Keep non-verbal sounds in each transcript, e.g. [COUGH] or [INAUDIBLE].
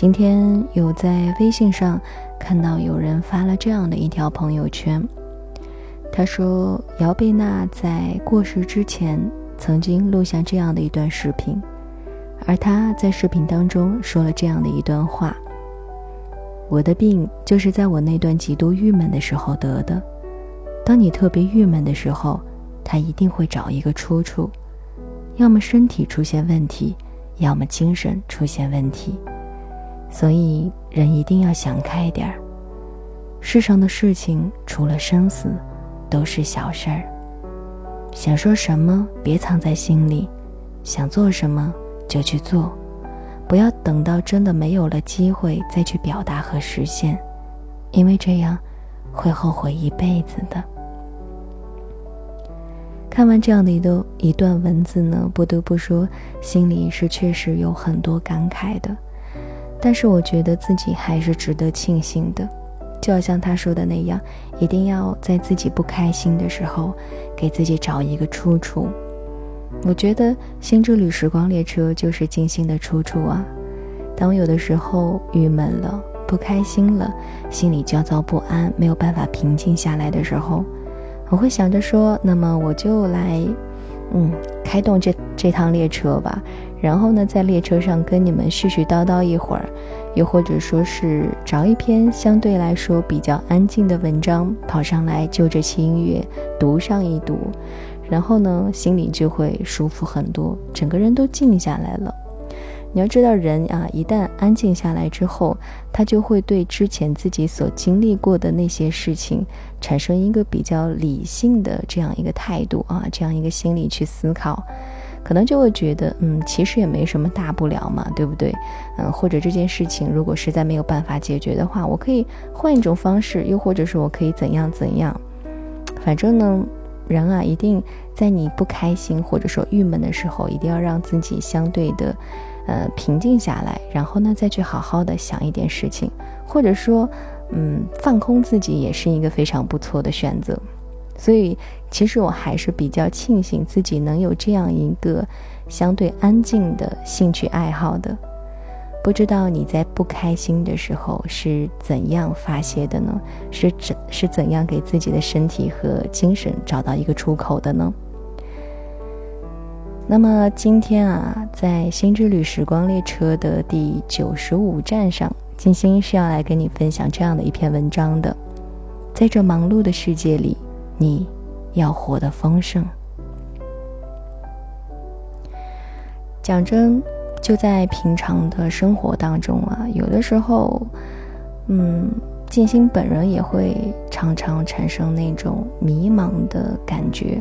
今天有在微信上看到有人发了这样的一条朋友圈，他说姚贝娜在过世之前曾经录下这样的一段视频，而他在视频当中说了这样的一段话：“我的病就是在我那段极度郁闷的时候得的。当你特别郁闷的时候，他一定会找一个出处，要么身体出现问题，要么精神出现问题。”所以，人一定要想开点儿。世上的事情，除了生死，都是小事儿。想说什么，别藏在心里；想做什么，就去做，不要等到真的没有了机会再去表达和实现，因为这样会后悔一辈子的。看完这样的一段一段文字呢，不得不说，心里是确实有很多感慨的。但是我觉得自己还是值得庆幸的，就好像他说的那样，一定要在自己不开心的时候，给自己找一个出处。我觉得《星之旅时光列车》就是静心的出处啊。当我有的时候郁闷了、不开心了，心里焦躁不安，没有办法平静下来的时候，我会想着说，那么我就来，嗯，开动这这趟列车吧。然后呢，在列车上跟你们絮絮叨叨一会儿，又或者说是找一篇相对来说比较安静的文章跑上来，就着轻音乐读上一读，然后呢，心里就会舒服很多，整个人都静下来了。你要知道，人啊，一旦安静下来之后，他就会对之前自己所经历过的那些事情产生一个比较理性的这样一个态度啊，这样一个心理去思考。可能就会觉得，嗯，其实也没什么大不了嘛，对不对？嗯，或者这件事情如果实在没有办法解决的话，我可以换一种方式，又或者是我可以怎样怎样。反正呢，人啊，一定在你不开心或者说郁闷的时候，一定要让自己相对的，呃，平静下来，然后呢，再去好好的想一点事情，或者说，嗯，放空自己也是一个非常不错的选择。所以，其实我还是比较庆幸自己能有这样一个相对安静的兴趣爱好的。不知道你在不开心的时候是怎样发泄的呢？是怎是怎样给自己的身体和精神找到一个出口的呢？那么今天啊，在新之旅时光列车的第九十五站上，金星是要来跟你分享这样的一篇文章的。在这忙碌的世界里。你要活得丰盛。讲真，就在平常的生活当中啊，有的时候，嗯，静心本人也会常常产生那种迷茫的感觉。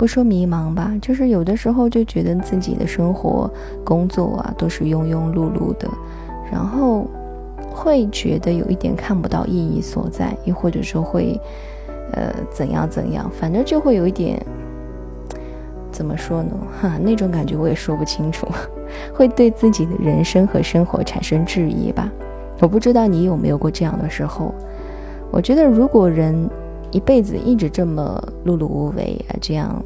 不说迷茫吧，就是有的时候就觉得自己的生活、工作啊都是庸庸碌碌的，然后会觉得有一点看不到意义所在，又或者说会。呃，怎样怎样，反正就会有一点，怎么说呢？哈，那种感觉我也说不清楚，[LAUGHS] 会对自己的人生和生活产生质疑吧。我不知道你有没有过这样的时候。我觉得，如果人一辈子一直这么碌碌无为啊，这样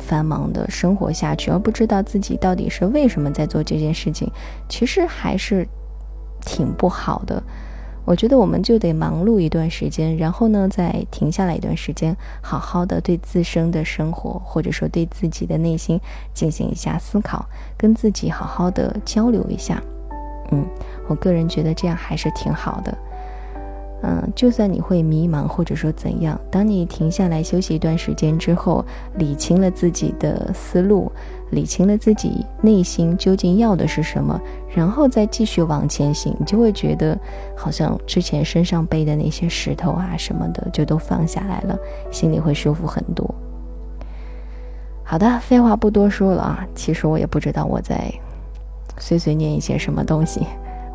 繁忙的生活下去，而不知道自己到底是为什么在做这件事情，其实还是挺不好的。我觉得我们就得忙碌一段时间，然后呢，再停下来一段时间，好好的对自身的生活，或者说对自己的内心进行一下思考，跟自己好好的交流一下。嗯，我个人觉得这样还是挺好的。嗯，就算你会迷茫，或者说怎样，当你停下来休息一段时间之后，理清了自己的思路，理清了自己内心究竟要的是什么，然后再继续往前行，你就会觉得好像之前身上背的那些石头啊什么的就都放下来了，心里会舒服很多。好的，废话不多说了啊，其实我也不知道我在 [LAUGHS] 碎碎念一些什么东西。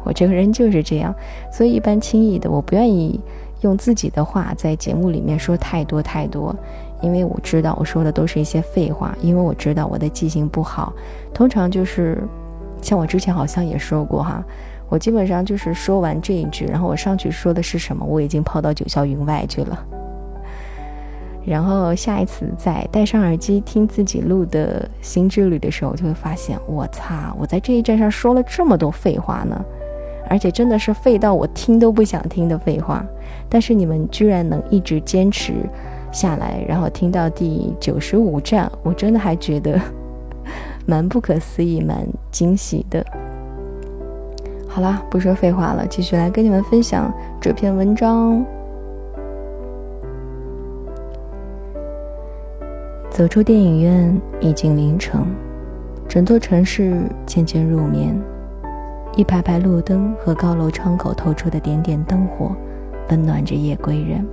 我这个人就是这样，所以一般轻易的我不愿意用自己的话在节目里面说太多太多，因为我知道我说的都是一些废话，因为我知道我的记性不好，通常就是像我之前好像也说过哈，我基本上就是说完这一句，然后我上去说的是什么，我已经抛到九霄云外去了，然后下一次再戴上耳机听自己录的新之旅的时候，就会发现我擦，我在这一站上说了这么多废话呢。而且真的是废到我听都不想听的废话。但是你们居然能一直坚持下来，然后听到第九十五站，我真的还觉得 [LAUGHS] 蛮不可思议、蛮惊喜的。好啦，不说废话了，继续来跟你们分享这篇文章。走出电影院，已经凌晨，整座城市渐渐入眠，一排排路灯和高楼窗口透出的点点灯火，温暖着夜归人。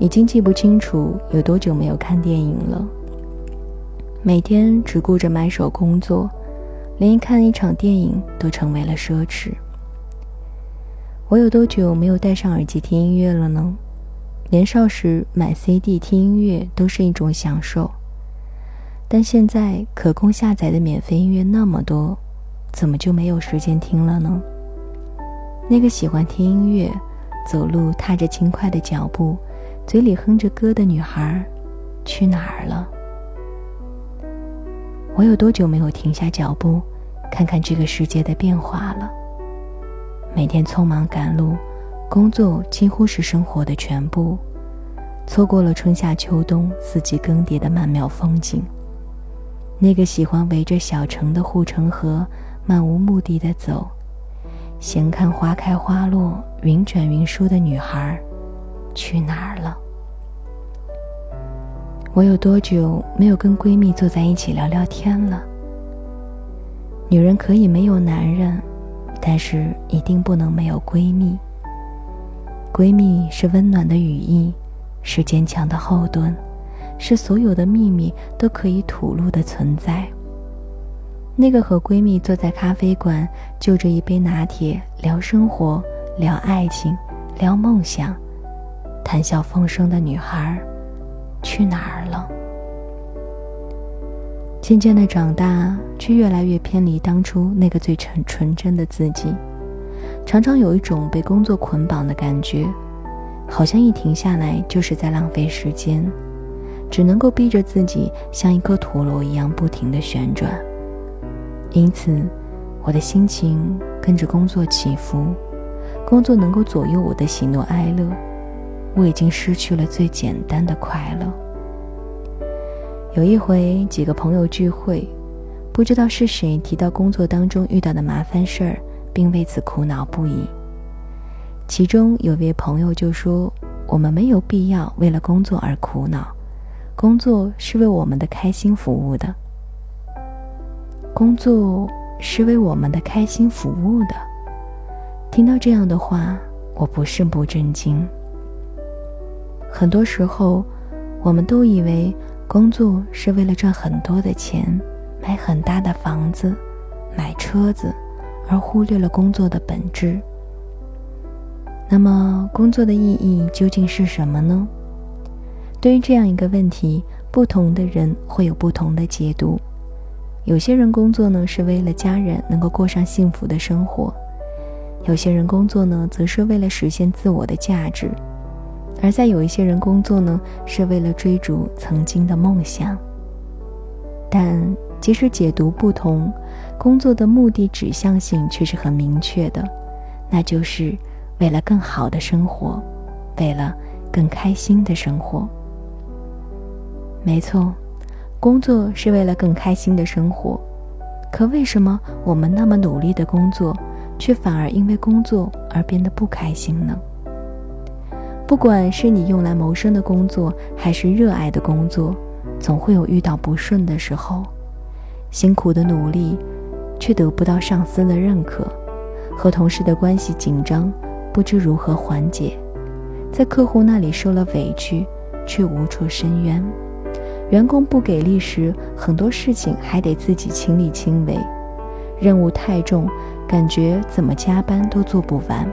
已经记不清楚有多久没有看电影了，每天只顾着埋首工作，连看一场电影都成为了奢侈。我有多久没有戴上耳机听音乐了呢？年少时买 CD 听音乐都是一种享受，但现在可供下载的免费音乐那么多，怎么就没有时间听了呢？那个喜欢听音乐、走路踏着轻快的脚步、嘴里哼着歌的女孩，去哪儿了？我有多久没有停下脚步，看看这个世界的变化了？每天匆忙赶路。工作几乎是生活的全部，错过了春夏秋冬四季更迭的曼妙风景。那个喜欢围着小城的护城河漫无目的的走，闲看花开花落、云卷云舒的女孩，去哪儿了？我有多久没有跟闺蜜坐在一起聊聊天了？女人可以没有男人，但是一定不能没有闺蜜。闺蜜是温暖的羽翼，是坚强的后盾，是所有的秘密都可以吐露的存在。那个和闺蜜坐在咖啡馆，就着一杯拿铁聊生活、聊爱情、聊梦想、谈笑风生的女孩，去哪儿了？渐渐的长大，却越来越偏离当初那个最纯纯真的自己。常常有一种被工作捆绑的感觉，好像一停下来就是在浪费时间，只能够逼着自己像一颗陀螺一样不停地旋转。因此，我的心情跟着工作起伏，工作能够左右我的喜怒哀乐，我已经失去了最简单的快乐。有一回，几个朋友聚会，不知道是谁提到工作当中遇到的麻烦事儿。并为此苦恼不已。其中有位朋友就说：“我们没有必要为了工作而苦恼，工作是为我们的开心服务的。工作是为我们的开心服务的。”听到这样的话，我不是不震惊。很多时候，我们都以为工作是为了赚很多的钱，买很大的房子，买车子。而忽略了工作的本质。那么，工作的意义究竟是什么呢？对于这样一个问题，不同的人会有不同的解读。有些人工作呢，是为了家人能够过上幸福的生活；有些人工作呢，则是为了实现自我的价值；而在有一些人工作呢，是为了追逐曾经的梦想。但即使解读不同，工作的目的指向性却是很明确的，那就是为了更好的生活，为了更开心的生活。没错，工作是为了更开心的生活。可为什么我们那么努力的工作，却反而因为工作而变得不开心呢？不管是你用来谋生的工作，还是热爱的工作，总会有遇到不顺的时候。辛苦的努力，却得不到上司的认可；和同事的关系紧张，不知如何缓解；在客户那里受了委屈，却无处申冤；员工不给力时，很多事情还得自己亲力亲为；任务太重，感觉怎么加班都做不完。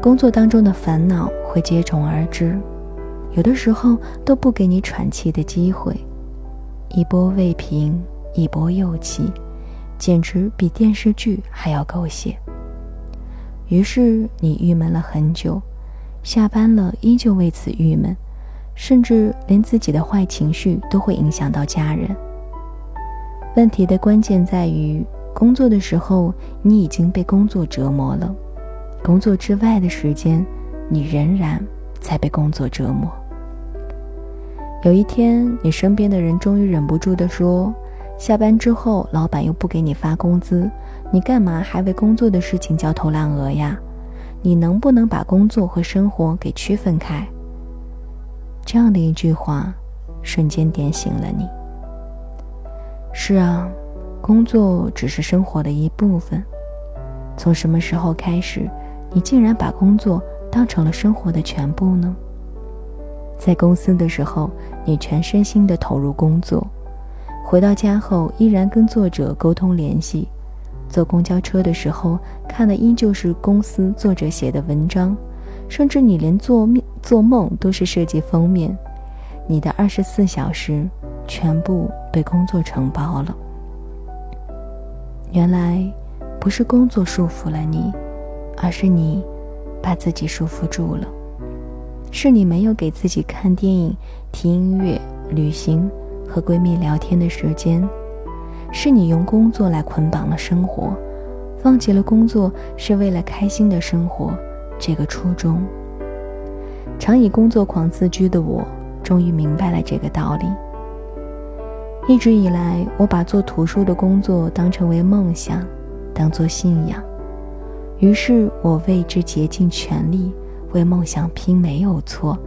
工作当中的烦恼会接踵而至，有的时候都不给你喘气的机会。一波未平，一波又起，简直比电视剧还要狗血。于是你郁闷了很久，下班了依旧为此郁闷，甚至连自己的坏情绪都会影响到家人。问题的关键在于，工作的时候，你已经被工作折磨了；工作之外的时间，你仍然在被工作折磨。有一天，你身边的人终于忍不住地说：“下班之后，老板又不给你发工资，你干嘛还为工作的事情焦头烂额呀？你能不能把工作和生活给区分开？”这样的一句话，瞬间点醒了你。是啊。工作只是生活的一部分。从什么时候开始，你竟然把工作当成了生活的全部呢？在公司的时候，你全身心的投入工作；回到家后，依然跟作者沟通联系；坐公交车的时候，看的依旧是公司作者写的文章；甚至你连做面做梦都是设计封面。你的二十四小时全部被工作承包了。原来，不是工作束缚了你，而是你把自己束缚住了。是你没有给自己看电影、听音乐、旅行和闺蜜聊天的时间，是你用工作来捆绑了生活，放弃了工作是为了开心的生活这个初衷。常以工作狂自居的我，终于明白了这个道理。一直以来，我把做图书的工作当成为梦想，当做信仰，于是我为之竭尽全力，为梦想拼没有错。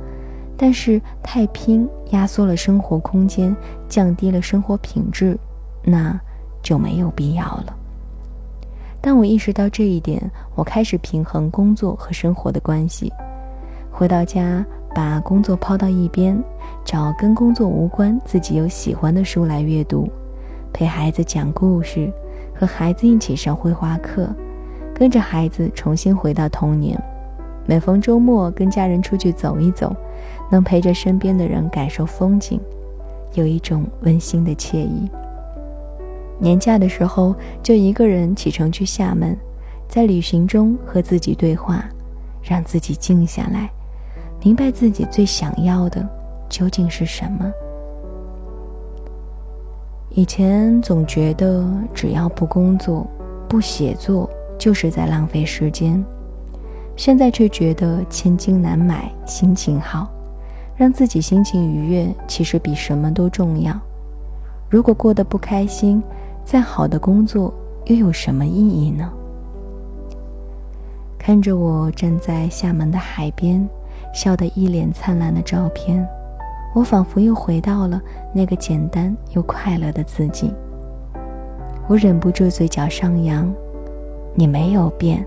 但是太拼，压缩了生活空间，降低了生活品质，那就没有必要了。当我意识到这一点，我开始平衡工作和生活的关系，回到家。把工作抛到一边，找跟工作无关、自己有喜欢的书来阅读，陪孩子讲故事，和孩子一起上绘画课，跟着孩子重新回到童年。每逢周末，跟家人出去走一走，能陪着身边的人感受风景，有一种温馨的惬意。年假的时候，就一个人启程去厦门，在旅行中和自己对话，让自己静下来。明白自己最想要的究竟是什么。以前总觉得只要不工作、不写作，就是在浪费时间。现在却觉得千金难买心情好，让自己心情愉悦，其实比什么都重要。如果过得不开心，再好的工作又有什么意义呢？看着我站在厦门的海边。笑得一脸灿烂的照片，我仿佛又回到了那个简单又快乐的自己。我忍不住嘴角上扬，你没有变，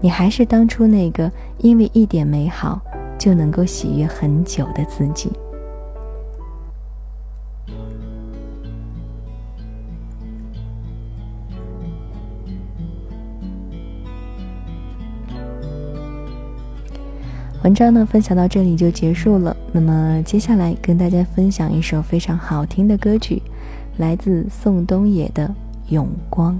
你还是当初那个因为一点美好就能够喜悦很久的自己。文章呢，分享到这里就结束了。那么接下来跟大家分享一首非常好听的歌曲，来自宋冬野的《永光》。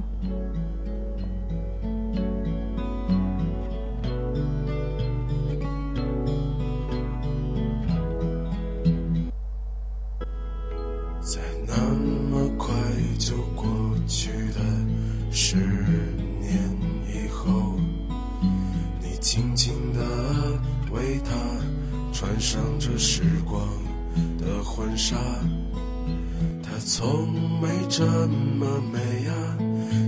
婚纱，她从没这么美啊，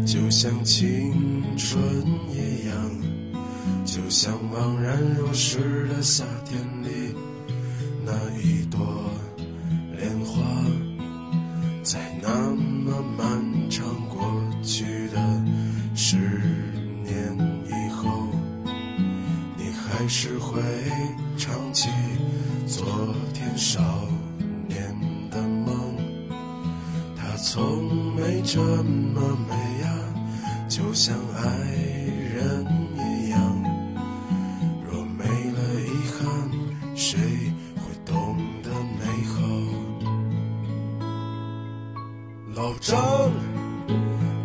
就像青春一样，就像茫然若失的夏天里那一朵莲花，在那么漫这么美呀，就像爱人一样。若没了遗憾，谁会懂得美好？老张，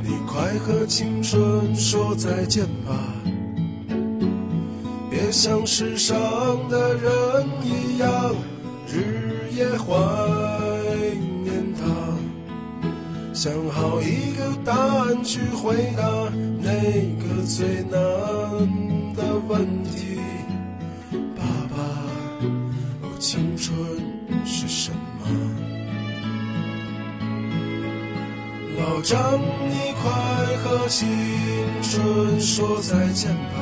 你快和青春说再见吧。别像世上的人一样，日夜怀想好一个答案去回答那个最难的问题。爸爸，青春是什么？老张，你快和青春说再见吧。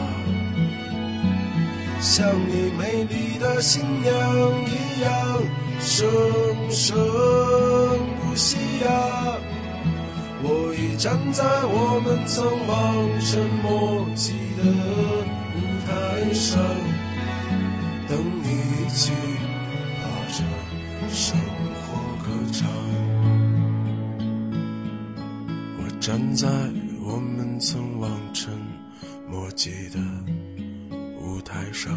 像你美丽的新娘一样，生生不息呀！我已站在我们曾望尘莫及的舞台上，等你一起把这生活歌唱。我站在我们曾望尘莫及的舞台上，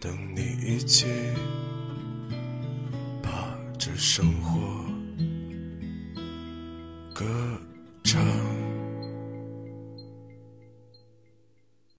等你一起把这生活。歌唱。